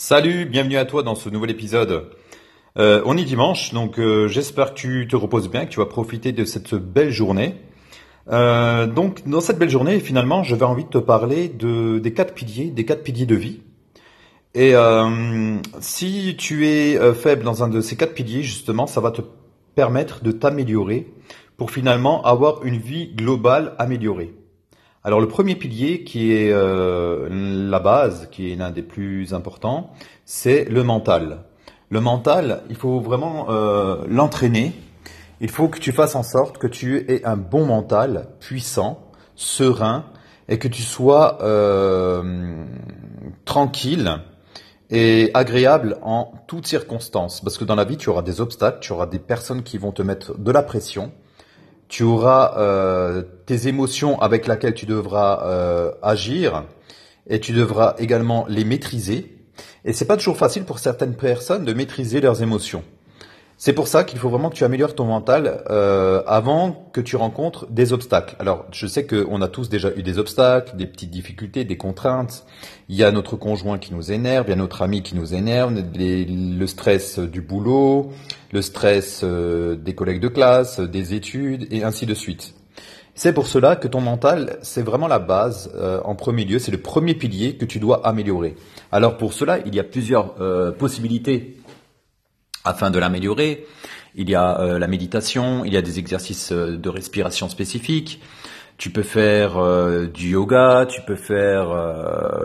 Salut, bienvenue à toi dans ce nouvel épisode. Euh, on est dimanche, donc euh, j'espère que tu te reposes bien, que tu vas profiter de cette belle journée. Euh, donc dans cette belle journée, finalement, j'avais envie de te parler de, des quatre piliers, des quatre piliers de vie. Et si tu es faible dans un de ces quatre piliers, justement, ça va te permettre de t'améliorer pour finalement avoir une vie globale améliorée. Alors le premier pilier qui est euh, la base, qui est l'un des plus importants, c'est le mental. Le mental, il faut vraiment euh, l'entraîner. Il faut que tu fasses en sorte que tu aies un bon mental, puissant, serein, et que tu sois euh, tranquille et agréable en toutes circonstances. Parce que dans la vie, tu auras des obstacles, tu auras des personnes qui vont te mettre de la pression tu auras euh, tes émotions avec lesquelles tu devras euh, agir et tu devras également les maîtriser. Et c'est pas toujours facile pour certaines personnes de maîtriser leurs émotions. C'est pour ça qu'il faut vraiment que tu améliores ton mental euh, avant que tu rencontres des obstacles. Alors, je sais qu'on a tous déjà eu des obstacles, des petites difficultés, des contraintes. Il y a notre conjoint qui nous énerve, il y a notre ami qui nous énerve, le stress du boulot, le stress euh, des collègues de classe, des études, et ainsi de suite. C'est pour cela que ton mental, c'est vraiment la base euh, en premier lieu, c'est le premier pilier que tu dois améliorer. Alors pour cela, il y a plusieurs possibilités afin de l'améliorer. Il y a euh, la méditation, il y a des exercices euh, de respiration spécifiques. Tu peux faire euh, du yoga, tu peux faire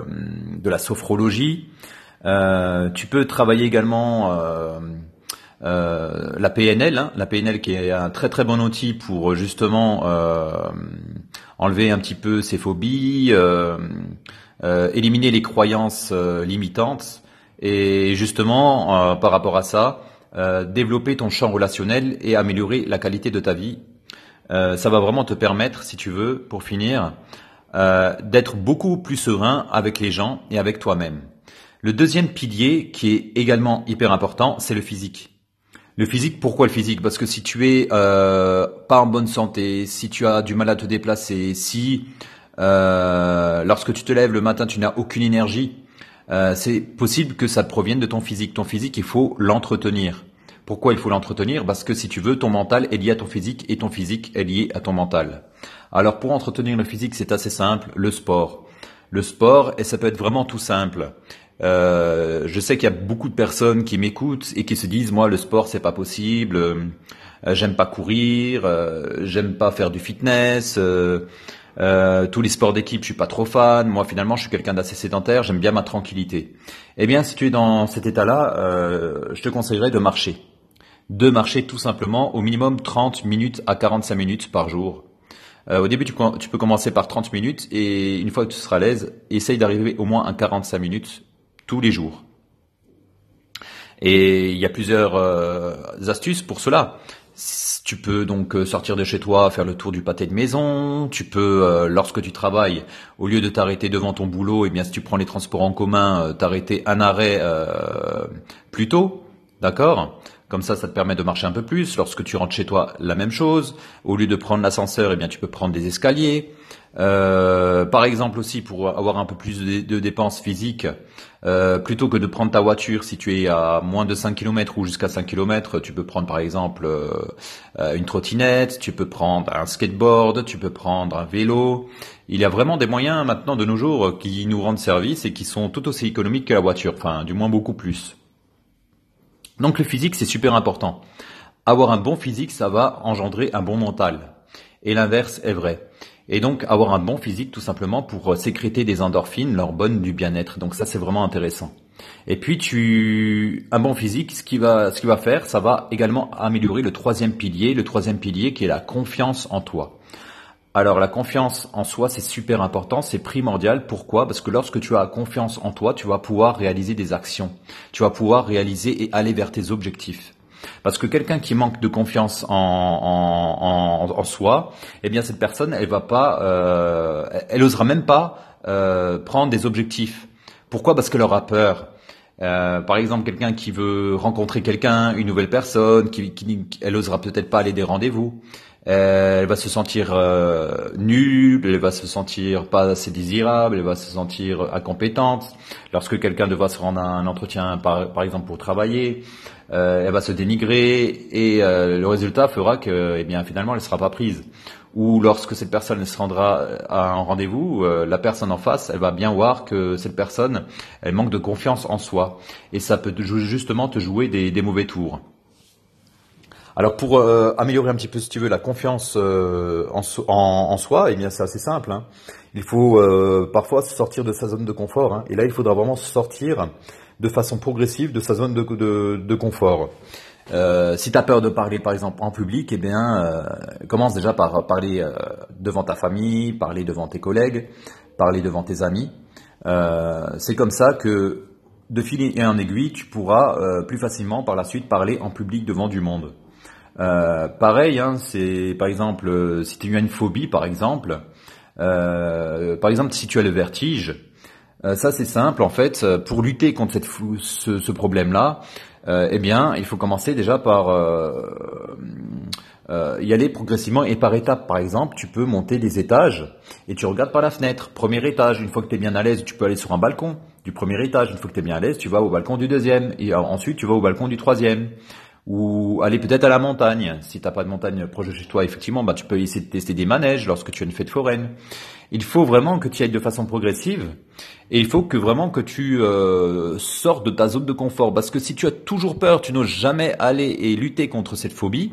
de la sophrologie. tu peux travailler également la PNL, hein. la PNL qui est un très très bon outil pour justement enlever un petit peu ses phobies, éliminer les croyances limitantes et justement par rapport à ça, euh, développer ton champ relationnel et améliorer la qualité de ta vie. Euh, ça va vraiment te permettre, si tu veux, pour finir, euh, d'être beaucoup plus serein avec les gens et avec toi-même. Le deuxième pilier, qui est également hyper important, c'est le physique. Le physique, pourquoi le physique? Parce que si tu es pas en bonne santé, si tu as du mal à te déplacer, si lorsque tu te lèves le matin tu n'as aucune énergie, euh, c'est possible que ça provienne de ton physique. Ton physique, il faut l'entretenir. Pourquoi il faut l'entretenir? Parce que si tu veux, ton mental est lié à ton physique et ton physique est lié à ton mental. Alors pour entretenir le physique, c'est assez simple, le sport. Le sport, et ça peut être vraiment tout simple. Euh, je sais qu'il y a beaucoup de personnes qui m'écoutent et qui se disent moi le sport c'est pas possible, euh, j'aime pas courir, j'aime pas faire du fitness, euh, tous les sports d'équipe, je suis pas trop fan. Moi, finalement, je suis quelqu'un d'assez sédentaire. J'aime bien ma tranquillité. Eh bien, si tu es dans cet état-là, euh, je te conseillerais de marcher. De marcher tout simplement au minimum 30 minutes à 45 minutes par jour. Euh, au début, tu, tu, peux commencer par 30 minutes et une fois que tu seras à l'aise, essaye d'arriver au moins à 45 minutes tous les jours. Et il y a plusieurs astuces pour cela. Tu peux donc euh, sortir de chez toi, faire le tour du pâté de maison. Tu peux, euh, lorsque tu travailles, au lieu de t'arrêter devant ton boulot, et eh bien si tu prends les transports en commun, euh, t'arrêter un arrêt plus tôt, d'accord? Comme ça, ça te permet de marcher un peu plus. Lorsque tu rentres chez toi, la même chose. Au lieu de prendre l'ascenseur, eh bien tu peux prendre des escaliers. Euh, par exemple aussi pour avoir un peu plus de, dépenses physiques, euh, plutôt que de prendre ta voiture si tu es à moins de 5 km ou jusqu'à 5 km, tu peux prendre par exemple euh, une trottinette, tu peux prendre un skateboard, tu peux prendre un vélo. Il y a vraiment des moyens maintenant de nos jours qui nous rendent service et qui sont tout aussi économiques que la voiture, enfin du moins beaucoup plus. Donc le physique c'est super important. Avoir un bon physique, ça va engendrer un bon mental. Et l'inverse est vrai. Et donc avoir un bon physique tout simplement pour euh, sécréter des endorphines, leur bonne du bien-être. Donc ça c'est vraiment intéressant. Et puis tu un bon physique, ce qui va ce qui va faire, ça va également améliorer le troisième pilier, le troisième pilier qui est la confiance en toi. Alors la confiance en soi, c'est super important, c'est primordial. Pourquoi? Parce que lorsque tu as confiance en toi, tu vas pouvoir réaliser des actions. Tu vas pouvoir réaliser et aller vers tes objectifs. Parce que quelqu'un qui manque de confiance en, en, en, soi, eh bien cette personne, elle va pas, euh, elle osera même pas euh, prendre des objectifs. Pourquoi? Parce qu'elle aura peur. Euh, par exemple, quelqu'un qui veut rencontrer quelqu'un, une nouvelle personne, qui, qui elle osera peut-être pas aller des rendez-vous. Euh, elle va se sentir euh, nulle, elle va se sentir pas assez désirable, elle va se sentir incompétente. Lorsque quelqu'un devra se rendre à un entretien, par, exemple pour travailler, euh, elle va se dénigrer et le résultat fera que, eh bien, finalement, elle ne sera pas prise. Ou lorsque cette personne se rendra à un rendez-vous, la personne en face, elle va bien voir que cette personne, elle manque de confiance en soi et ça peut justement te jouer des mauvais tours. Alors pour euh, améliorer un petit peu, si tu veux, la confiance euh, en, soi, eh bien c'est assez simple. Hein. Il faut euh, parfois sortir de sa zone de confort. Hein. Et là, il faudra vraiment sortir de façon progressive de sa zone de, confort. si tu as peur de parler par exemple en public, eh bien commence déjà par parler devant ta famille, parler devant tes collègues, parler devant tes amis. c'est comme ça que de fil et en aiguille, tu pourras plus facilement par la suite parler en public devant du monde. Euh, pareil, hein, c'est par exemple euh, si tu as une phobie, par exemple, euh, par exemple si tu as le vertige, ça c'est simple en fait. Pour lutter contre cette, ce, ce problème-là, eh bien, il faut commencer déjà par y aller progressivement et par étapes. Par exemple, tu peux monter des étages et tu regardes par la fenêtre. Premier étage, une fois que tu es bien à l'aise, tu peux aller sur un balcon du premier étage. Une fois que tu es bien à l'aise, tu vas au balcon du deuxième et ensuite tu vas au balcon du troisième ou aller peut-être à la montagne. Si t'as pas de montagne proche de chez toi, effectivement, bah, tu peux essayer de tester des manèges lorsque tu as une fête foraine. Il faut vraiment que tu ailles de façon progressive et il faut que vraiment que tu euh, sortes de ta zone de confort. Parce que si tu as toujours peur, tu n'oses jamais aller et lutter contre cette phobie,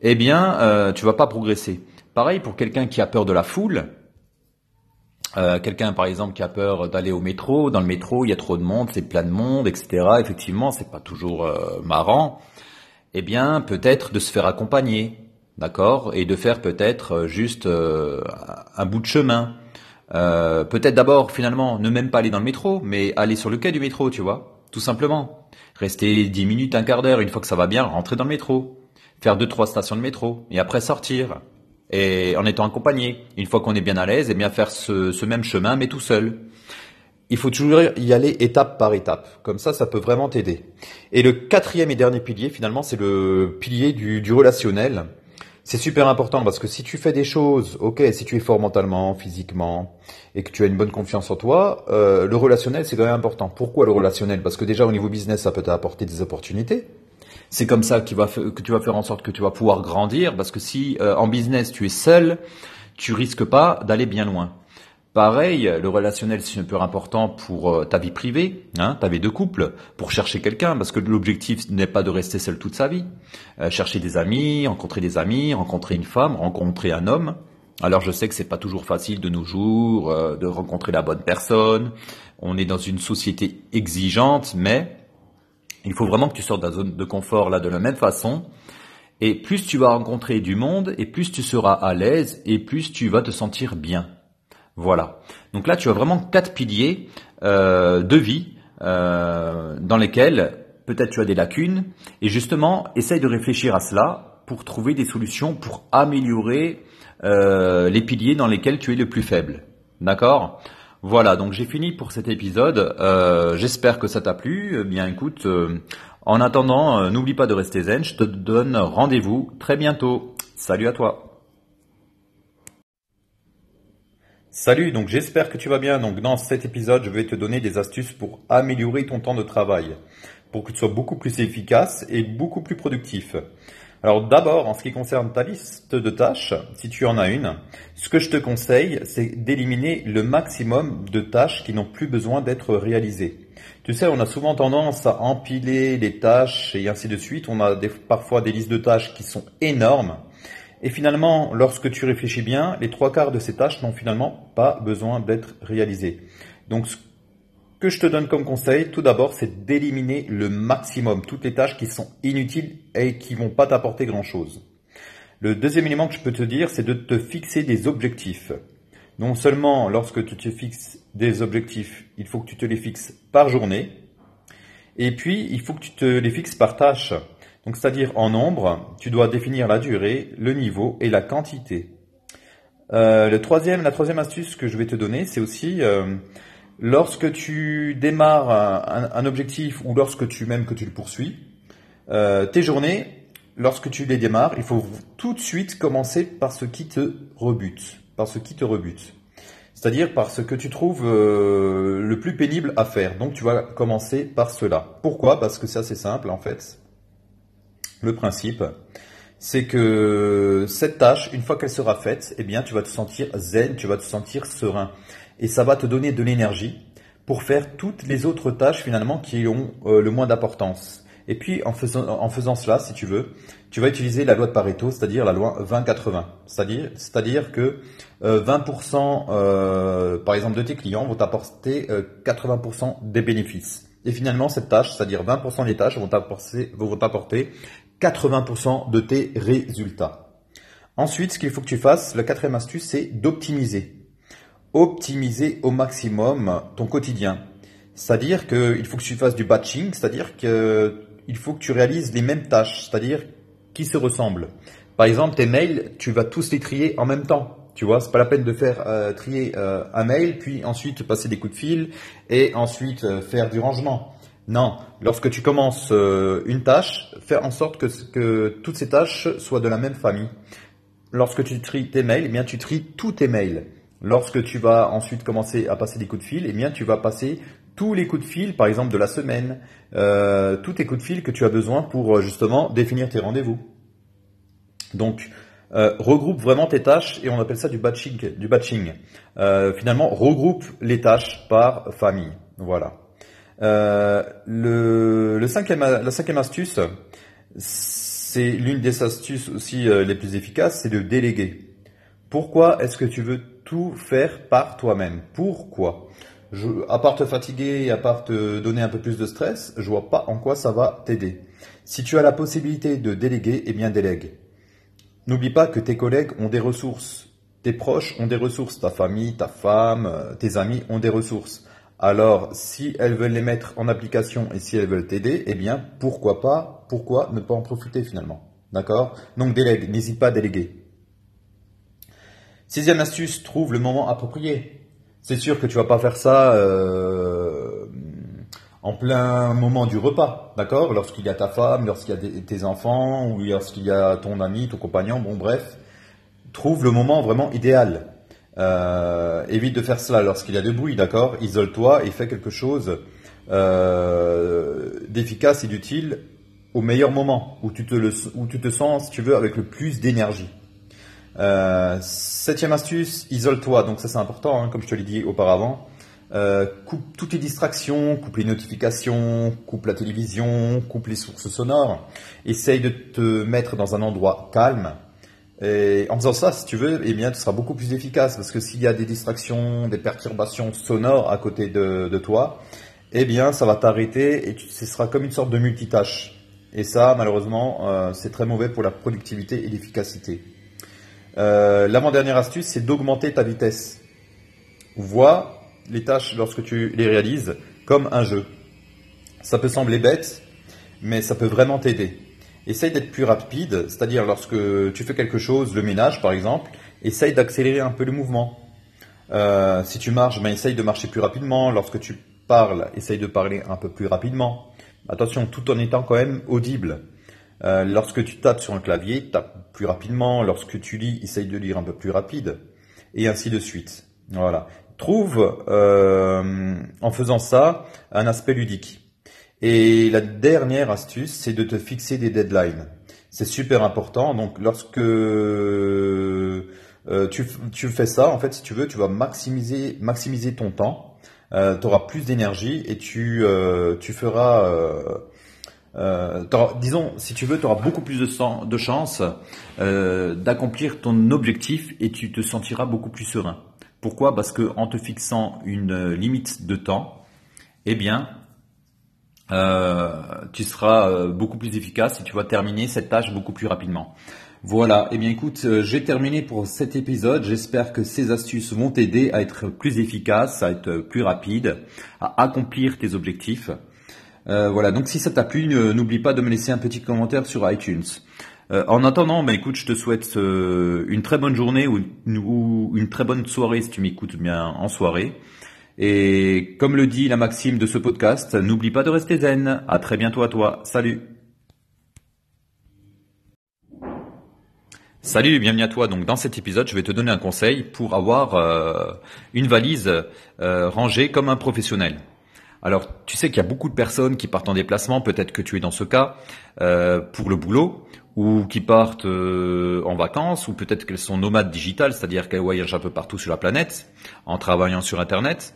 eh bien, euh, tu vas pas progresser. Pareil pour quelqu'un qui a peur de la foule. Euh, quelqu'un par exemple qui a peur d'aller au métro, dans le métro il y a trop de monde, c'est plein de monde, etc. Effectivement, c'est pas toujours euh, marrant eh bien, peut-être de se faire accompagner, d'accord, et de faire peut-être euh, juste euh, un bout de chemin. Euh, peut-être d'abord, finalement, ne même pas aller dans le métro, mais aller sur le quai du métro, tu vois, tout simplement. Rester dix minutes, un quart d'heure, une fois que ça va bien, rentrer dans le métro, faire deux, trois stations de métro, et après sortir, et en étant accompagné. Une fois qu'on est bien à l'aise, eh bien faire ce même chemin, mais tout seul il faut toujours y aller étape par étape. Comme ça, ça peut vraiment t'aider. Et le quatrième et dernier pilier, finalement, c'est le pilier du, relationnel. C'est super important parce que si tu fais des choses, ok, si tu es fort mentalement, physiquement, et que tu as une bonne confiance en toi, euh, le relationnel, c'est quand même important. Pourquoi le relationnel? Parce que déjà, au niveau business, ça peut t'apporter des opportunités. C'est comme ça que tu, vas, que tu vas faire en sorte que tu vas pouvoir grandir, parce que si euh, en business, tu es seul, tu risques pas d'aller bien loin. Pareil, le relationnel c'est peu important pour euh, ta vie privée, hein, ta vie de couple, pour chercher quelqu'un, parce que l'objectif n'est pas de rester seul toute sa vie. Euh, chercher des amis, rencontrer des amis, rencontrer une femme, rencontrer un homme. Alors je sais que c'est pas toujours facile de nos jours euh, de rencontrer la bonne personne. On est dans une société exigeante, mais il faut vraiment que tu sortes de la zone de confort là de la même façon. Et plus tu vas rencontrer du monde, et plus tu seras à l'aise, et plus tu vas te sentir bien. Voilà. Donc là, tu as vraiment quatre piliers euh, de vie euh, dans lesquels peut-être tu as des lacunes. Et justement, essaye de réfléchir à cela pour trouver des solutions pour améliorer euh, les piliers dans lesquels tu es le plus faible. D'accord? Voilà, donc j'ai fini pour cet épisode. J'espère que ça t'a plu. Eh bien écoute, en attendant, n'oublie pas de rester zen. Je te donne rendez-vous très bientôt. Salut à toi Salut, donc j'espère que tu vas bien. Donc dans cet épisode, je vais te donner des astuces pour améliorer ton temps de travail, pour que tu sois beaucoup plus efficace et beaucoup plus productif. Alors d'abord, en ce qui concerne ta liste de tâches, si tu en as une, ce que je te conseille, c'est d'éliminer le maximum de tâches qui n'ont plus besoin d'être réalisées. Tu sais, on a souvent tendance à empiler les tâches et ainsi de suite. On a parfois des listes de tâches qui sont énormes et finalement, lorsque tu réfléchis bien, les trois quarts de ces tâches n'ont finalement pas besoin d'être réalisées. Donc, ce que je te donne comme conseil, tout d'abord, c'est d'éliminer le maximum toutes les tâches qui sont inutiles et qui vont pas t'apporter grand chose. Le deuxième élément que je peux te dire, c'est de te fixer des objectifs. Non seulement lorsque tu te fixes des objectifs, il faut que tu te les fixes par journée, et puis il faut que tu te les fixes par tâche. Donc, c'est-à-dire en nombre, tu dois définir la durée, le niveau et la quantité. Euh, le troisième, la troisième astuce que je vais te donner, c'est aussi euh, lorsque tu démarres un, objectif ou lorsque tu même que tu le poursuis, euh, tes journées, lorsque tu les démarres, il faut tout de suite commencer par ce qui te rebute, par ce qui te rebute. C'est-à-dire par ce que tu trouves le plus pénible à faire. Donc tu vas commencer par cela. Pourquoi? Parce que c'est assez simple en fait. Le principe, c'est que cette tâche, une fois qu'elle sera faite, eh bien tu vas te sentir zen, tu vas te sentir serein. Et ça va te donner de l'énergie pour faire toutes les autres tâches finalement qui ont euh, le moins d'importance. Et puis en faisant, en faisant cela, si tu veux, tu vas utiliser la loi de Pareto, c'est-à-dire la loi 20-80. C'est-à-dire, que 20% euh, euh, par exemple de tes clients vont t'apporter 80% des bénéfices. Et finalement, cette tâche, c'est-à-dire 20% des tâches vont t'apporter, vont t'apporter 80% de tes résultats. Ensuite, ce qu'il faut que tu fasses, la quatrième astuce, c'est d'optimiser optimiser au maximum ton quotidien. C'est-à-dire qu'il faut que tu fasses du batching, c'est-à-dire qu'il faut que tu réalises les mêmes tâches, c'est-à-dire qui se ressemblent. Par exemple, tes mails, tu vas tous les trier en même temps. Tu vois, c'est pas la peine de faire euh, trier euh, un mail, puis ensuite passer des coups de fil et ensuite euh, faire du rangement. Non, lorsque tu commences une tâche, fais en sorte que, toutes ces tâches soient de la même famille. Lorsque tu tries tes mails, eh bien tu tries tous tes mails. Lorsque tu vas ensuite commencer à passer des coups de fil, eh bien tu vas passer tous les coups de fil, par exemple de la semaine, euh, tous tes coups de fil que tu as besoin pour euh, justement définir tes rendez-vous. Donc euh, regroupe vraiment tes tâches et on appelle ça du batching. Du batching. finalement, regroupe les tâches par famille. Voilà. Le, le cinquième, la cinquième astuce, c'est l'une des astuces aussi les plus efficaces, c'est de déléguer. Pourquoi est-ce que tu veux tout faire par toi-même? Pourquoi? Je, À part te fatiguer à part te donner un peu plus de stress, je vois pas en quoi ça va t'aider. Si tu as la possibilité de déléguer, eh bien délègue. N'oublie pas que tes collègues ont des ressources, tes proches ont des ressources, ta famille, ta femme, euh, tes amis ont des ressources. Alors, si elles veulent les mettre en application et si elles veulent t'aider, eh bien, pourquoi pas, pourquoi ne pas en profiter finalement D'accord? Donc délègue, n'hésite pas à déléguer. Sixième astuce, trouve le moment approprié. C'est sûr que tu vas pas faire ça euh, en plein moment du repas, d'accord? Lorsqu'il y a ta femme, lorsqu'il y a tes enfants, ou lorsqu'il y a ton ami, ton compagnon, bon bref, trouve le moment vraiment idéal. Euh, évite de faire cela lorsqu'il y a de bruit, d'accord? Isole-toi et fais quelque chose euh, d'efficace et d'utile au meilleur moment, où tu, te sens, si tu veux, avec le plus d'énergie. Euh, septième astuce, isole-toi. Donc ça c'est important, hein, comme je te l'ai dit auparavant. Coupe toutes les distractions, coupe les notifications, coupe la télévision, coupe les sources sonores. Essaye de te mettre dans un endroit calme. Et en faisant ça, si tu veux, eh bien, tu seras beaucoup plus efficace parce que s'il y a des distractions, des perturbations sonores à côté de, toi, eh bien, ça va t'arrêter et ce sera comme une sorte de multitâche. Et ça, malheureusement, euh, c'est très mauvais pour la productivité et l'efficacité. Euh, l'avant-dernière astuce, c'est d'augmenter ta vitesse. Vois les tâches lorsque tu les réalises comme un jeu. Ça peut sembler bête, mais ça peut vraiment t'aider. Essaye d'être plus rapide, c'est-à-dire lorsque tu fais quelque chose, le ménage par exemple, essaye d'accélérer un peu le mouvement. Euh, si tu marches, ben, essaye de marcher plus rapidement. Lorsque tu parles, essaye de parler un peu plus rapidement. Attention, tout en étant quand même audible. Euh, lorsque tu tapes sur un clavier, tape plus rapidement. Lorsque tu lis, essaye de lire un peu plus rapide. Et ainsi de suite. Voilà. Trouve, euh, en faisant ça, un aspect ludique. Et la dernière astuce, c'est de te fixer des deadlines. C'est super important. Donc, lorsque euh, tu, tu, fais ça, en fait, si tu veux, tu vas maximiser, maximiser ton temps. Euh, tu auras plus d'énergie et tu, tu feras euh, disons, si tu veux, tu auras beaucoup plus de, de chances euh, d'accomplir ton objectif et tu te sentiras beaucoup plus serein. Pourquoi? Parce que en te fixant une limite de temps, eh bien, euh, tu seras beaucoup plus efficace et tu vas terminer cette tâche beaucoup plus rapidement. Voilà, eh bien écoute, j'ai terminé pour cet épisode. J'espère que ces astuces vont t'aider à être plus efficace, à être plus rapide, à accomplir tes objectifs. Euh, voilà, donc si ça t'a plu, n'oublie pas de me laisser un petit commentaire sur iTunes. Euh, en attendant, bah, écoute, je te souhaite euh, une très bonne journée ou, ou, une très bonne soirée si tu m'écoutes bien en soirée. Et comme le dit la maxime de ce podcast, n'oublie pas de rester zen. À très bientôt à toi. Salut Salut, bienvenue à toi. Donc dans cet épisode, je vais te donner un conseil pour avoir euh, une valise euh, rangée comme un professionnel. Alors, tu sais qu'il y a beaucoup de personnes qui partent en déplacement, peut-être que tu es dans ce cas, euh, pour le boulot, ou qui partent en vacances, ou peut-être qu'elles sont nomades digitales, c'est-à-dire qu'elles voyagent un peu partout sur la planète, en travaillant sur Internet.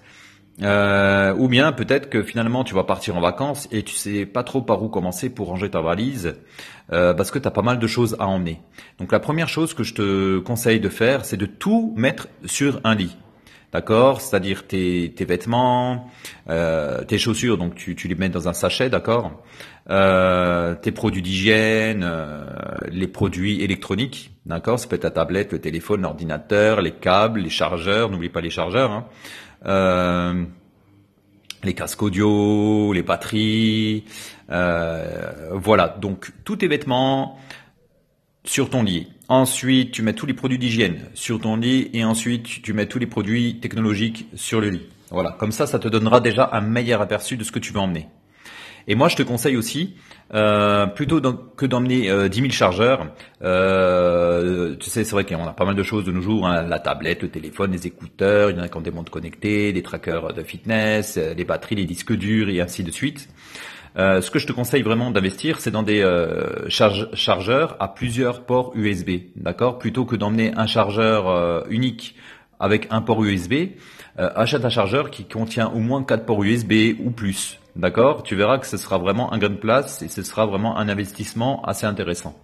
Euh, ou bien peut-être que finalement tu vas partir en vacances et tu sais pas trop par où commencer pour ranger ta valise euh, parce que tu as pas mal de choses à emmener. Donc la première chose que je te conseille de faire, c'est de tout mettre sur un lit. D'accord? C'est-à-dire tes, vêtements, euh, tes chaussures, donc tu, les mets dans un sachet, d'accord? Euh, Tes produits d'hygiène, les produits électroniques, d'accord? Ça peut être ta tablette, le téléphone, l'ordinateur, les câbles, les chargeurs, n'oublie pas les chargeurs. Hein. Euh, les casques audio, les batteries, euh, voilà. Donc tous tes vêtements sur ton lit. Ensuite, tu mets tous les produits d'hygiène sur ton lit et ensuite tu mets tous les produits technologiques sur le lit. Voilà. Comme ça, ça te donnera déjà un meilleur aperçu de ce que tu veux emmener. Et moi, je te conseille aussi, euh, plutôt que d'emmener euh, 10 000 chargeurs, euh, tu sais, c'est vrai qu'on a pas mal de choses de nos jours, hein, la tablette, le téléphone, les écouteurs, il y en a qui ont des montres connectées, des trackers de fitness, euh, les batteries, les disques durs et ainsi de suite. Euh, ce que je te conseille vraiment d'investir, c'est dans des euh, chargeurs à plusieurs ports USB, d'accord? Plutôt que d'emmener un chargeur euh, unique avec un port USB, achète un chargeur qui contient au moins 4 ports USB ou plus. D'accord? Tu verras que ce sera vraiment un gain de place et ce sera vraiment un investissement assez intéressant.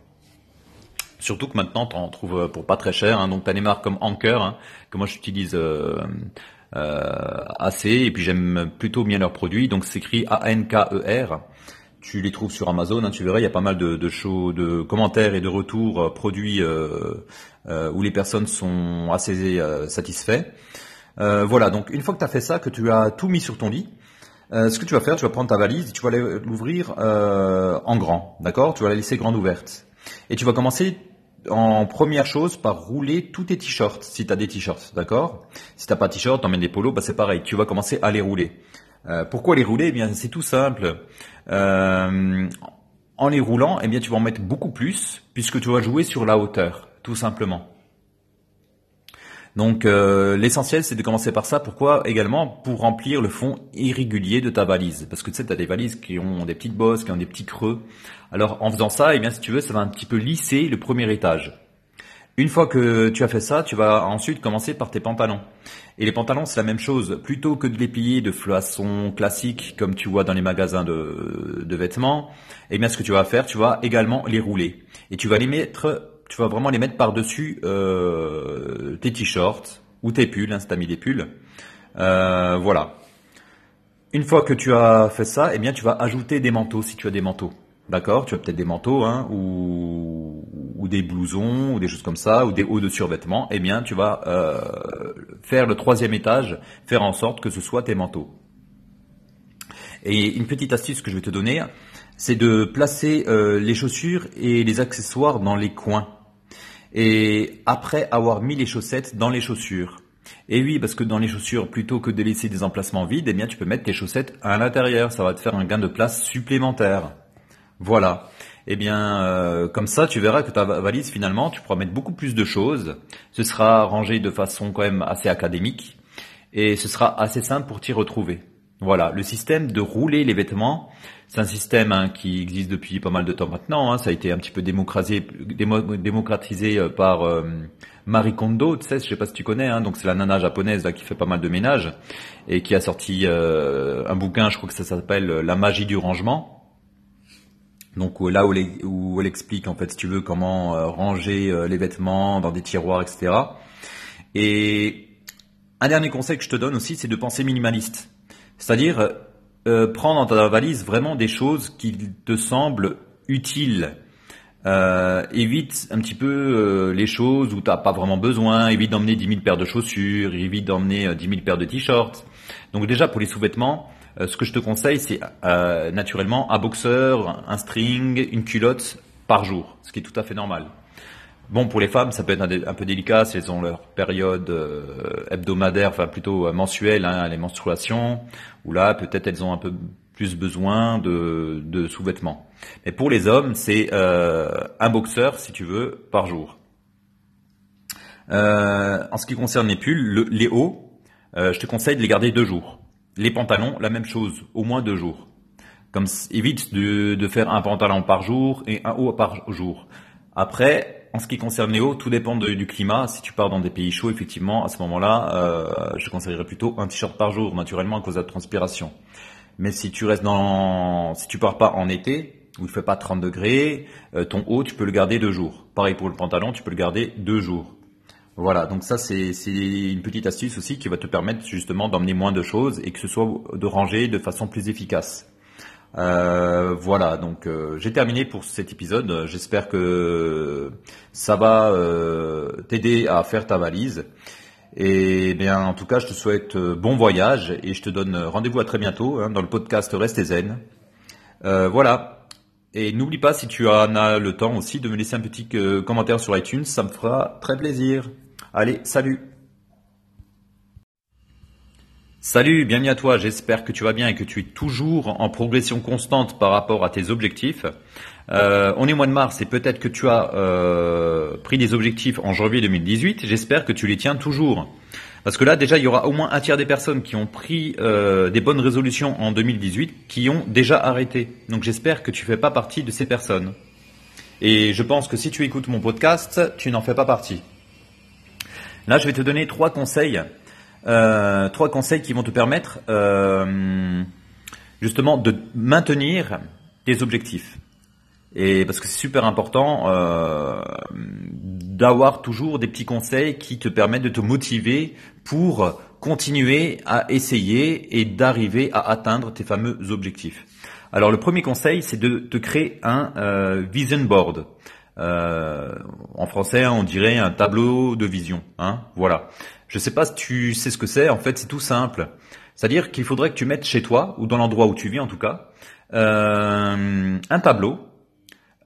Surtout que maintenant, tu en trouves pour pas très cher. Hein, donc, tu as des marques comme Anker, hein, que moi j'utilise euh, euh, assez, et puis j'aime plutôt bien leurs produits. Donc, c'est écrit A-N-K-E-R. Tu les trouves sur Amazon, hein, tu verras, il y a pas mal de, de, commentaires et de retours euh, produits euh, euh, où les personnes sont assez satisfaits. voilà, donc une fois que tu as fait ça, que tu as tout mis sur ton lit, ce que tu vas faire, tu vas prendre ta valise et tu vas l'ouvrir en grand, d'accord? Tu vas la laisser grande ouverte. Et tu vas commencer en première chose par rouler tous tes t-shirts, si tu as des t-shirts, d'accord? Si tu n'as pas de t-shirt, t'emmènes des polos, bah c'est pareil, tu vas commencer à les rouler. Euh, pourquoi les rouler? Eh bien, c'est tout simple. en les roulant, eh bien, tu vas en mettre beaucoup plus, puisque tu vas jouer sur la hauteur, tout simplement. Donc euh, l'essentiel c'est de commencer par ça. Pourquoi? Également Pour remplir le fond irrégulier de ta valise. Parce que tu sais, tu as des valises qui ont des petites bosses, qui ont des petits creux. Alors en faisant ça, eh bien si tu veux, ça va un petit peu lisser le premier étage. Une fois que tu as fait ça, tu vas ensuite commencer par tes pantalons. Et les pantalons, c'est la même chose. Plutôt que de les plier de façon classique, comme tu vois dans les magasins de, vêtements, eh bien, ce que tu vas faire, tu vas également les rouler. Et tu vas les mettre tu vas vraiment les mettre par-dessus euh, tes t-shirts ou tes pulls, hein, si tu as mis des pulls. Euh, voilà. Une fois que tu as fait ça, eh bien, tu vas ajouter des manteaux si tu as des manteaux. D'accord? Tu as peut-être des manteaux hein, ou, ou, des blousons ou des choses comme ça, ou des hauts de survêtement. Eh bien, tu vas euh, faire le troisième étage, faire en sorte que ce soit tes manteaux. Et une petite astuce que je vais te donner, c'est de placer euh, les chaussures et les accessoires dans les coins et après avoir mis les chaussettes dans les chaussures. Et oui, parce que dans les chaussures, plutôt que de laisser des emplacements vides, eh bien, tu peux mettre tes chaussettes à l'intérieur. Ça va te faire un gain de place supplémentaire. Voilà. Eh bien, euh, comme ça, tu verras que ta valise, finalement, tu pourras mettre beaucoup plus de choses. Ce sera rangé de façon quand même assez académique. Et ce sera assez simple pour t'y retrouver. Voilà, le système de rouler les vêtements, c'est un système hein, qui existe depuis pas mal de temps maintenant. Hein. Ça a été un petit peu démocratisé, démocratisé euh, par euh, Marie Kondo, tu sais, je sais pas si tu connais. Hein, donc c'est la nana japonaise là, qui fait pas mal de ménage et qui a sorti euh, un bouquin, je crois que ça s'appelle La magie du rangement. Donc là où, elle explique en fait, si tu veux, comment ranger les vêtements dans des tiroirs, etc. Et un dernier conseil que je te donne aussi, c'est de penser minimaliste. C'est-à-dire euh, prendre dans ta valise vraiment des choses qui te semblent utiles. Euh, évite un petit peu euh, les choses où tu n'as pas vraiment besoin, évite d'emmener 10 000 paires de chaussures, évite d'emmener 10 000 paires de t-shirts. Donc déjà pour les sous-vêtements, ce que je te conseille c'est naturellement un boxeur, un string, une culotte par jour, ce qui est tout à fait normal. Bon, pour les femmes, ça peut être un, peu délicat si elles ont leur période euh, hebdomadaire, enfin plutôt euh, mensuelle, hein, les menstruations, où là, peut-être elles ont un peu plus besoin de, sous-vêtements. Mais pour les hommes, c'est euh, un boxeur, si tu veux, par jour. en ce qui concerne les pulls, les hauts, je te conseille de les garder deux jours. Les pantalons, la même chose, au moins deux jours. Comme évite de, faire un pantalon par jour et un haut par jour. Après, en ce qui concerne les hauts, tout dépend du climat. Si tu pars dans des pays chauds, effectivement, à ce moment-là, euh, je conseillerais plutôt un t-shirt par jour, naturellement à cause de la transpiration. Mais si tu restes dans, si tu pars pas en été, où il fait pas 30 degrés, euh, ton haut, tu peux le garder deux jours. Pareil pour le pantalon, tu peux le garder deux jours. Voilà, donc ça c'est une petite astuce aussi qui va te permettre justement d'emmener moins de choses et que ce soit de ranger de façon plus efficace. Euh, voilà, donc euh, j'ai terminé pour cet épisode. J'espère que ça va euh, t'aider à faire ta valise. Et bien, en tout cas, je te souhaite bon voyage et je te donne rendez-vous à très bientôt hein, dans le podcast Reste zen. voilà. Et n'oublie pas, si tu en as le temps aussi, de me laisser un petit commentaire sur iTunes. Ça me fera très plaisir. Allez, salut Salut, bienvenue à toi, j'espère que tu vas bien et que tu es toujours en progression constante par rapport à tes objectifs. Euh, on est mois de mars et peut-être que tu as euh, pris des objectifs en janvier 2018, j'espère que tu les tiens toujours. Parce que là déjà il y aura au moins un tiers des personnes qui ont pris euh, des bonnes résolutions en 2018 qui ont déjà arrêté. Donc j'espère que tu fais pas partie de ces personnes. Et je pense que si tu écoutes mon podcast, tu n'en fais pas partie. Là je vais te donner trois conseils euh, trois conseils qui vont te permettre euh, justement de maintenir tes objectifs. Parce que c'est super important euh, d'avoir toujours des petits conseils qui te permettent de te motiver pour continuer à essayer et d'arriver à atteindre tes fameux objectifs. Alors le premier conseil, c'est de te créer un vision board. Euh, en français, on dirait un tableau de vision. Hein, voilà. Je sais pas si tu sais ce que c'est. En fait, c'est tout simple. C'est-à-dire qu'il faudrait que tu mettes chez toi, ou dans l'endroit où tu vis en tout cas, euh, un tableau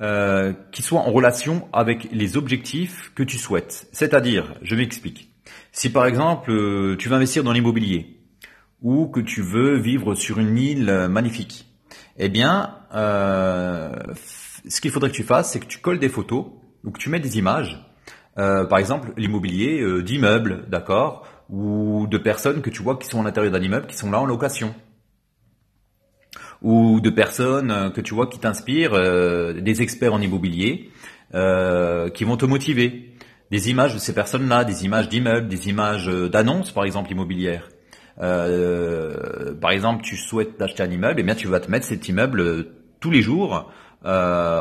euh, qui soit en relation avec les objectifs que tu souhaites. C'est-à-dire, je m'explique. Si par exemple euh, tu veux investir dans l'immobilier ou que tu veux vivre sur une île magnifique, eh bien, ce qu'il faudrait que tu fasses, c'est que tu colles des photos ou que tu mets des images euh, par exemple, l'immobilier euh, d'immeubles, d'accord, ou de personnes que tu vois qui sont à l'intérieur d'un immeuble, qui sont là en location, ou de personnes euh, que tu vois qui t'inspirent, des experts en immobilier, qui vont te motiver. Des images de ces personnes-là, des images d'immeubles, des images d'annonces, par exemple immobilières. par exemple, tu souhaites acheter un immeuble, et eh bien tu vas te mettre cet immeuble tous les jours euh,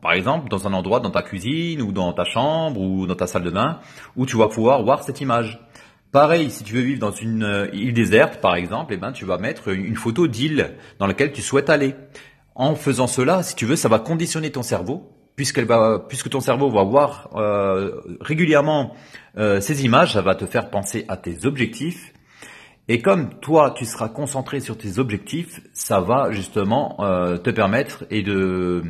par exemple dans un endroit dans ta cuisine ou dans ta chambre ou dans ta salle de bain où tu vas pouvoir voir cette image. Pareil, si tu veux vivre dans une euh, île déserte, par exemple, eh ben, tu vas mettre une photo d'île dans laquelle tu souhaites aller. En faisant cela, si tu veux, ça va conditionner ton cerveau, puisque ton cerveau va voir euh, régulièrement euh, ces images, ça va te faire penser à tes objectifs, et comme toi, tu seras concentré sur tes objectifs, ça va justement euh, te permettre et de,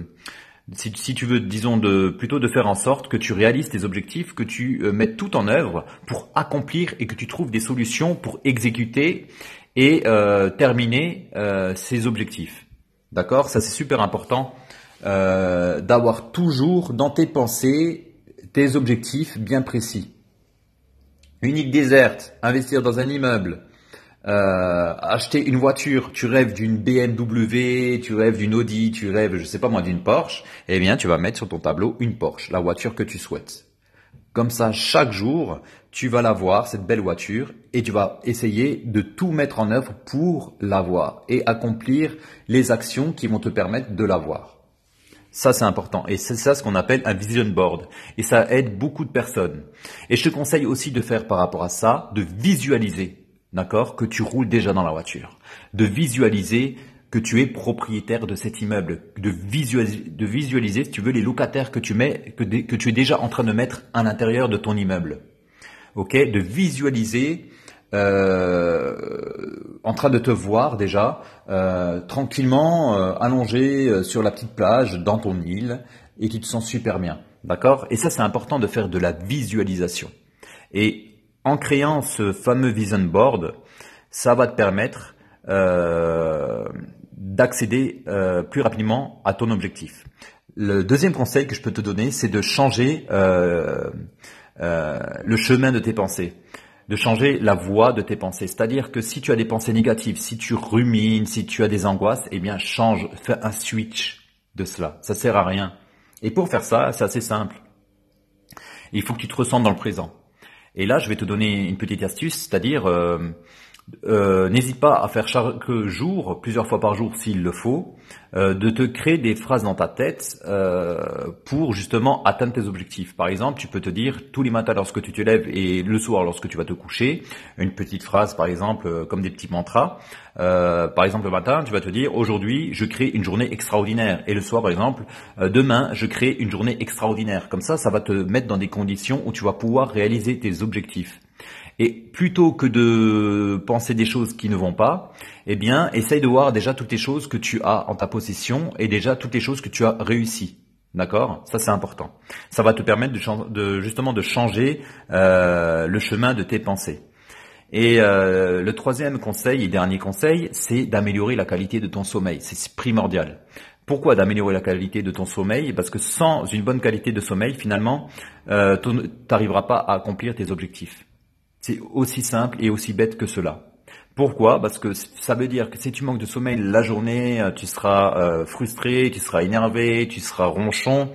si, tu veux, disons, de plutôt de faire en sorte que tu réalises tes objectifs, que tu euh, mettes tout en œuvre pour accomplir et que tu trouves des solutions pour exécuter et euh, terminer ces objectifs. D'accord? Ça c'est super important d'avoir toujours dans tes pensées tes objectifs bien précis. Une île déserte, investir dans un immeuble, euh, acheter une voiture, tu rêves d'une BMW, tu rêves d'une Audi, tu rêves, je sais pas moi, d'une Porsche, eh bien, tu vas mettre sur ton tableau une Porsche, la voiture que tu souhaites. Comme ça, chaque jour, tu vas l'avoir, cette belle voiture, et tu vas essayer de tout mettre en œuvre pour l'avoir et accomplir les actions qui vont te permettre de l'avoir. Ça, c'est important. Et c'est ça ce qu'on appelle un vision board. Et ça aide beaucoup de personnes. Et je te conseille aussi de faire par rapport à ça, de visualiser d'accord, que tu roules déjà dans la voiture, de visualiser que tu es propriétaire de cet immeuble, de visualiser, de visualiser si tu veux, les locataires que tu mets, que, tu es déjà en train de mettre à l'intérieur de ton immeuble. Ok, de visualiser euh, en train de te voir déjà euh, tranquillement euh, allongé euh, sur la petite plage dans ton île et qui te sens super bien. D'accord? Et ça c'est important de faire de la visualisation. Et en créant ce fameux vision board, ça va te permettre euh, d'accéder euh, plus rapidement à ton objectif. Le deuxième conseil que je peux te donner, c'est de changer euh, le chemin de tes pensées, de changer la voie de tes pensées. C'est-à-dire que si tu as des pensées négatives, si tu rumines, si tu as des angoisses, eh bien change, fais un switch de cela. Ça sert à rien. Et pour faire ça, c'est assez simple. Il faut que tu te ressentes dans le présent. Et là, je vais te donner une petite astuce, c'est-à-dire euh, n'hésite pas à faire chaque jour, plusieurs fois par jour s'il le faut, euh, de te créer des phrases dans ta tête euh, pour justement atteindre tes objectifs. Par exemple, tu peux te dire tous les matins lorsque tu te lèves et le soir lorsque tu vas te coucher, une petite phrase par exemple comme des petits mantras. par exemple le matin, tu vas te dire aujourd'hui je crée une journée extraordinaire et le soir par exemple demain je crée une journée extraordinaire. Comme ça, ça va te mettre dans des conditions où tu vas pouvoir réaliser tes objectifs. Et plutôt que de penser des choses qui ne vont pas, eh bien, essaye de voir déjà toutes les choses que tu as en ta possession et déjà toutes les choses que tu as réussi. D'accord? Ça, c'est important. Ça va te permettre de, justement de changer euh, le chemin de tes pensées. Et euh, le troisième conseil et dernier conseil, c'est d'améliorer la qualité de ton sommeil. C'est primordial. Pourquoi d'améliorer la qualité de ton sommeil? Parce que sans une bonne qualité de sommeil, finalement, euh, tu n'arriveras pas à accomplir tes objectifs. C'est aussi simple et aussi bête que cela. Pourquoi? Parce que ça veut dire que si tu manques de sommeil la journée, euh, tu seras euh, frustré, tu seras énervé, tu seras ronchon,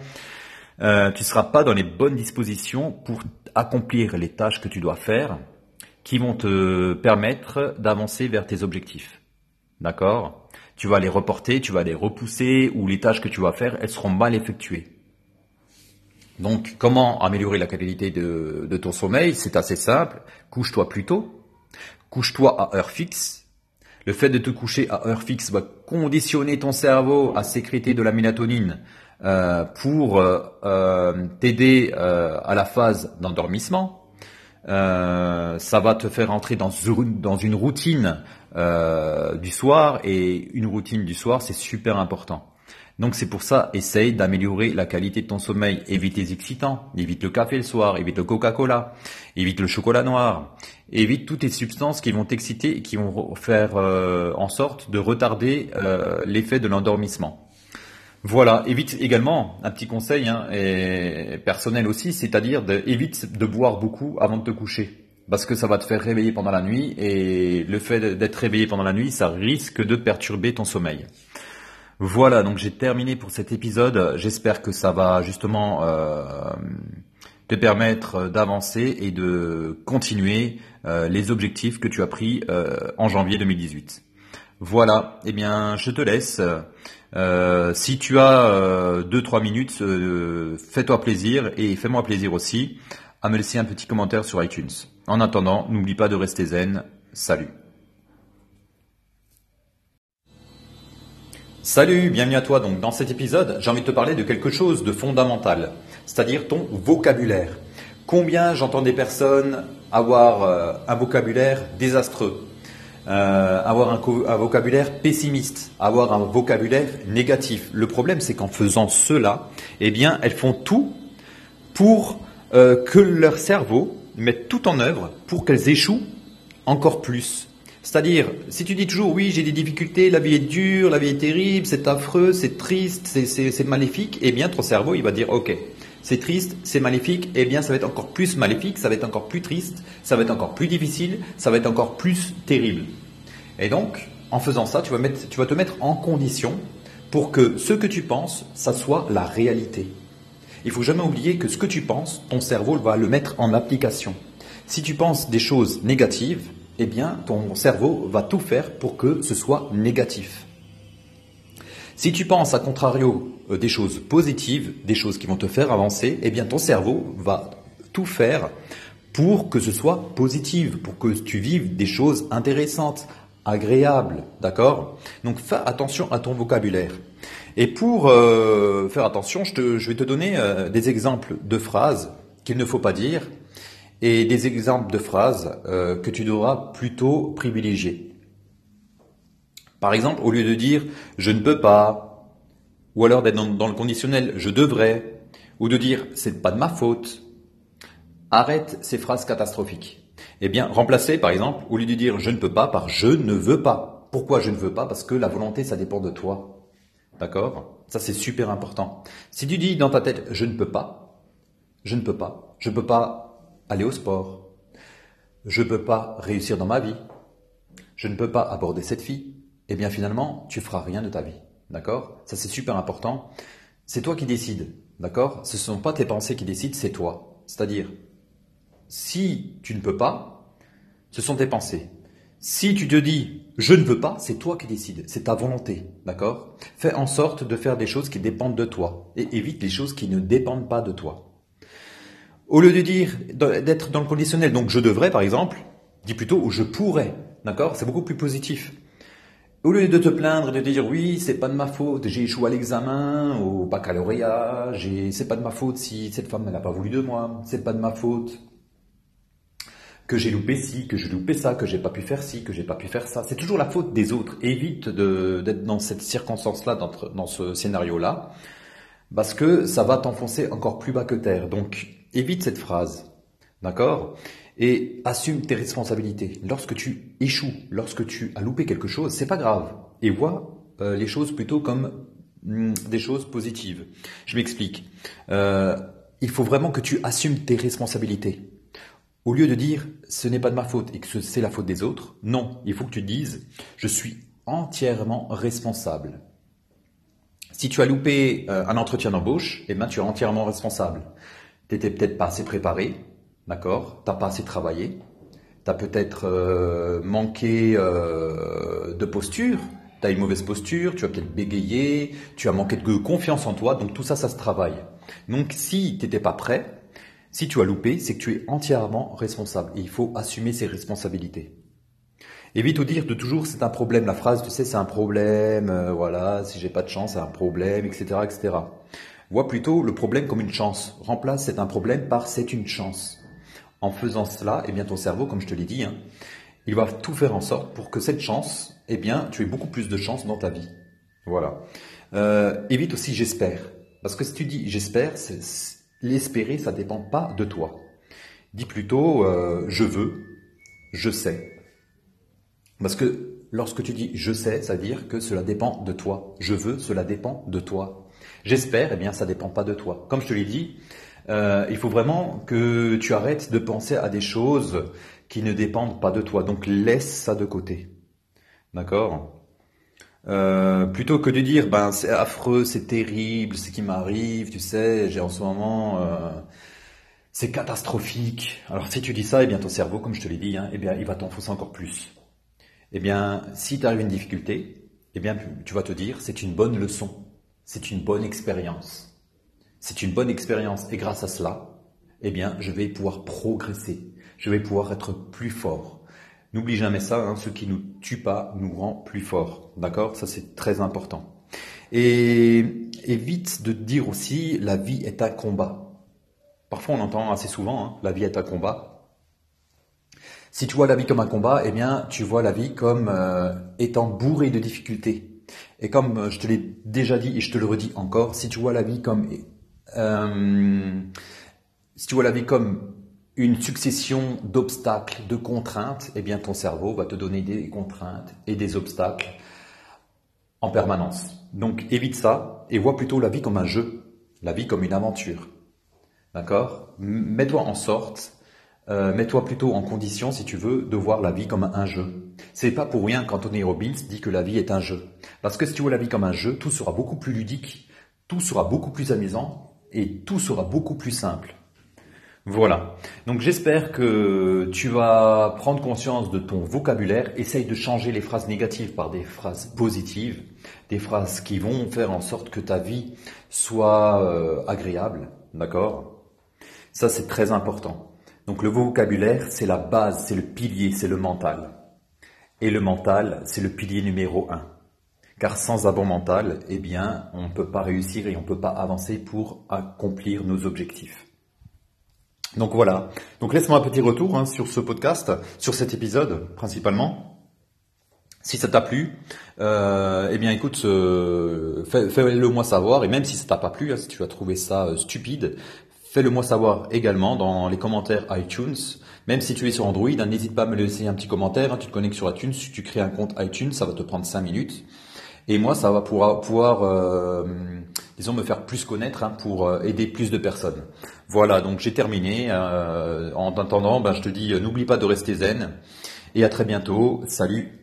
euh, tu seras pas dans les bonnes dispositions pour accomplir les tâches que tu dois faire qui vont te permettre d'avancer vers tes objectifs. D'accord? Tu vas les reporter, tu vas les repousser ou les tâches que tu vas faire, elles seront mal effectuées. Donc, comment améliorer la qualité de, ton sommeil? C'est assez simple. Couche-toi plus tôt. Couche-toi à heure fixe. Le fait de te coucher à heure fixe va conditionner ton cerveau à sécréter de la mélatonine euh, pour euh, euh, t'aider à la phase d'endormissement. ça va te faire entrer dans, dans une routine du soir et une routine du soir, c'est super important. Donc c'est pour ça, essaye d'améliorer la qualité de ton sommeil. Évite les excitants, évite le café le soir, évite le Coca-Cola, évite le chocolat noir, évite toutes les substances qui vont t'exciter et qui vont faire euh, en sorte de retarder euh, l'effet de l'endormissement. Voilà, évite également un petit conseil hein, personnel aussi, c'est-à-dire évite de boire beaucoup avant de te coucher parce que ça va te faire réveiller pendant la nuit et le fait d'être réveillé pendant la nuit, ça risque de perturber ton sommeil. Voilà, donc j'ai terminé pour cet épisode. J'espère que ça va justement euh, te permettre d'avancer et de continuer euh, les objectifs que tu as pris euh, en janvier 2018. Voilà, eh bien je te laisse. si tu as 2-3 minutes, fais-toi plaisir et fais-moi plaisir aussi à me laisser un petit commentaire sur iTunes. En attendant, n'oublie pas de rester zen. Salut Salut, bienvenue à toi. Donc dans cet épisode, j'ai envie de te parler de quelque chose de fondamental, c'est-à-dire ton vocabulaire. Combien j'entends des personnes avoir euh, un vocabulaire désastreux, euh, avoir un, vocabulaire pessimiste, avoir un vocabulaire négatif. Le problème, c'est qu'en faisant cela, eh bien, elles font tout pour euh, que leur cerveau mette tout en œuvre pour qu'elles échouent encore plus. C'est-à-dire, si tu dis toujours oui, j'ai des difficultés, la vie est dure, la vie est terrible, c'est affreux, c'est triste, c'est maléfique, eh bien ton cerveau il va dire ok, c'est triste, c'est maléfique, eh bien ça va être encore plus maléfique, ça va être encore plus triste, ça va être encore plus difficile, ça va être encore plus terrible. Et donc, en faisant ça, tu vas, mettre, tu vas te mettre en condition pour que ce que tu penses, ça soit la réalité. Il faut jamais oublier que ce que tu penses, ton cerveau va le mettre en application. Si tu penses des choses négatives, eh bien, ton cerveau va tout faire pour que ce soit négatif. Si tu penses à contrario euh, des choses positives, des choses qui vont te faire avancer, eh bien, ton cerveau va tout faire pour que ce soit positif, pour que tu vives des choses intéressantes, agréables, d'accord? Donc, fais attention à ton vocabulaire. Et pour euh, faire attention, je, vais te donner euh, des exemples de phrases qu'il ne faut pas dire et des exemples de phrases euh, que tu devras plutôt privilégier. Par exemple, au lieu de dire je ne peux pas, ou alors d'être dans, le conditionnel je devrais, ou de dire c'est pas de ma faute, arrête ces phrases catastrophiques. Eh bien, remplacer par exemple, au lieu de dire je ne peux pas par je ne veux pas. Pourquoi je ne veux pas? Parce que la volonté, ça dépend de toi. D'accord? Ça, c'est super important. Si tu dis dans ta tête je ne peux pas, je ne peux pas, je ne peux pas aller au sport. Je ne peux pas réussir dans ma vie. Je ne peux pas aborder cette fille. Eh bien finalement, tu feras rien de ta vie. D'accord? Ça c'est super important. C'est toi qui décides. D'accord? Ce ne sont pas tes pensées qui décident, c'est toi. C'est-à-dire, si tu ne peux pas, ce sont tes pensées. Si tu te dis je ne veux pas, c'est toi qui décides, c'est ta volonté, d'accord? Fais en sorte de faire des choses qui dépendent de toi et évite les choses qui ne dépendent pas de toi. Au lieu de dire d'être dans le conditionnel, donc je devrais par exemple, dis plutôt je pourrais, d'accord C'est beaucoup plus positif. Au lieu de te plaindre de dire oui, c'est pas de ma faute, j'ai échoué à l'examen, au baccalauréat, c'est pas de ma faute si cette femme n'a pas voulu de moi, c'est pas de ma faute que j'ai loupé ci, que j'ai loupé ça, que j'ai pas pu faire ci, que j'ai pas pu faire ça. C'est toujours la faute des autres. Évite d'être dans cette circonstance-là, dans, dans ce scénario-là, parce que ça va t'enfoncer encore plus bas que terre. Donc, évite cette phrase. D'accord? Et assume tes responsabilités. Lorsque tu échoues, lorsque tu as loupé quelque chose, c'est pas grave. Et vois euh, les choses plutôt comme hmm, des choses positives. Je m'explique. Euh, il faut vraiment que tu assumes tes responsabilités. Au lieu de dire ce n'est pas de ma faute et que c'est la faute des autres, non, il faut que tu dises je suis entièrement responsable. Si tu as loupé euh, un entretien d'embauche, eh ben, tu es entièrement responsable. Tu n'étais peut-être pas assez préparé, d'accord Tu n'as pas assez travaillé, tu as peut-être euh, manqué euh, de posture, tu as une mauvaise posture, tu as peut-être bégayé, tu as manqué de confiance en toi, donc tout ça, ça se travaille. Donc si tu n'étais pas prêt, si tu as loupé, c'est que tu es entièrement responsable et il faut assumer ses responsabilités. Évite de dire de toujours c'est un problème. La phrase, tu sais, c'est un problème, euh, voilà, si j'ai pas de chance, c'est un problème, etc., etc. Vois plutôt le problème comme une chance. Remplace c'est un problème par c'est une chance. En faisant cela, eh bien ton cerveau, comme je te l'ai dit, hein, il va tout faire en sorte pour que cette chance, eh bien, tu aies beaucoup plus de chance dans ta vie. Voilà. Euh, évite aussi j'espère. Parce que si tu dis j'espère, L'espérer, ça ne dépend pas de toi. Dis plutôt euh, je veux, je sais. Parce que lorsque tu dis je sais, ça veut dire que cela dépend de toi. Je veux, cela dépend de toi. J'espère, eh bien, ça dépend pas de toi. Comme je te l'ai dit, euh, il faut vraiment que tu arrêtes de penser à des choses qui ne dépendent pas de toi. Donc laisse ça de côté. D'accord? Euh, plutôt que de dire ben c'est affreux, c'est terrible, ce qui m'arrive, tu sais, j'ai en ce moment euh, c'est catastrophique. Alors si tu dis ça, eh bien ton cerveau, comme je te l'ai dit, hein, eh bien il va t'enfoncer encore plus. Eh bien si tu arrives une difficulté, eh bien tu vas te dire c'est une bonne leçon, c'est une bonne expérience, c'est une bonne expérience et grâce à cela, eh bien je vais pouvoir progresser, je vais pouvoir être plus fort. N'oublie jamais ça, hein, ce qui nous tue pas nous rend plus fort. D'accord? Ça c'est très important. Et évite de dire aussi la vie est un combat. Parfois on entend assez souvent hein, la vie est un combat. Si tu vois la vie comme un combat, eh bien tu vois la vie comme euh, étant bourrée de difficultés. Et comme euh, je te l'ai déjà dit et je te le redis encore, si tu vois la vie comme euh, si tu vois la vie comme une succession d'obstacles, de contraintes, eh bien ton cerveau va te donner des contraintes et des obstacles en permanence. Donc évite ça et vois plutôt la vie comme un jeu, la vie comme une aventure. D'accord? Mets-toi en sorte, euh, mets-toi plutôt en condition, si tu veux, de voir la vie comme un jeu. C'est pas pour rien qu'Anthony Robbins dit que la vie est un jeu. Parce que si tu vois la vie comme un jeu, tout sera beaucoup plus ludique, tout sera beaucoup plus amusant et tout sera beaucoup plus simple. Voilà. Donc j'espère que tu vas prendre conscience de ton vocabulaire. Essaye de changer les phrases négatives par des phrases positives, des phrases qui vont faire en sorte que ta vie soit euh, agréable. D'accord? Ça c'est très important. Donc le vocabulaire, c'est la base, c'est le pilier, c'est le mental. Et le mental, c'est le pilier numéro un. Car sans un mental, eh bien, on ne peut pas réussir et on ne peut pas avancer pour accomplir nos objectifs. Donc voilà. Donc laisse-moi un petit retour hein, sur ce podcast, sur cet épisode principalement. Si ça t'a plu, euh, eh bien écoute, euh, fais-le moi savoir. Et même si ça t'a pas plu, hein, si tu as trouvé ça euh, stupide, fais-le moi savoir également dans les commentaires iTunes. Même si tu es sur Android, hein, n'hésite pas à me laisser un petit commentaire. tu te connectes sur iTunes, tu crées un compte iTunes, ça va te prendre 5 minutes. Et moi, ça va pouvoir, euh, disons, me faire plus connaître hein, pour euh, aider plus de personnes. Voilà, donc j'ai terminé. en attendant, ben, je te dis, n'oublie pas de rester zen. Et à très bientôt. Salut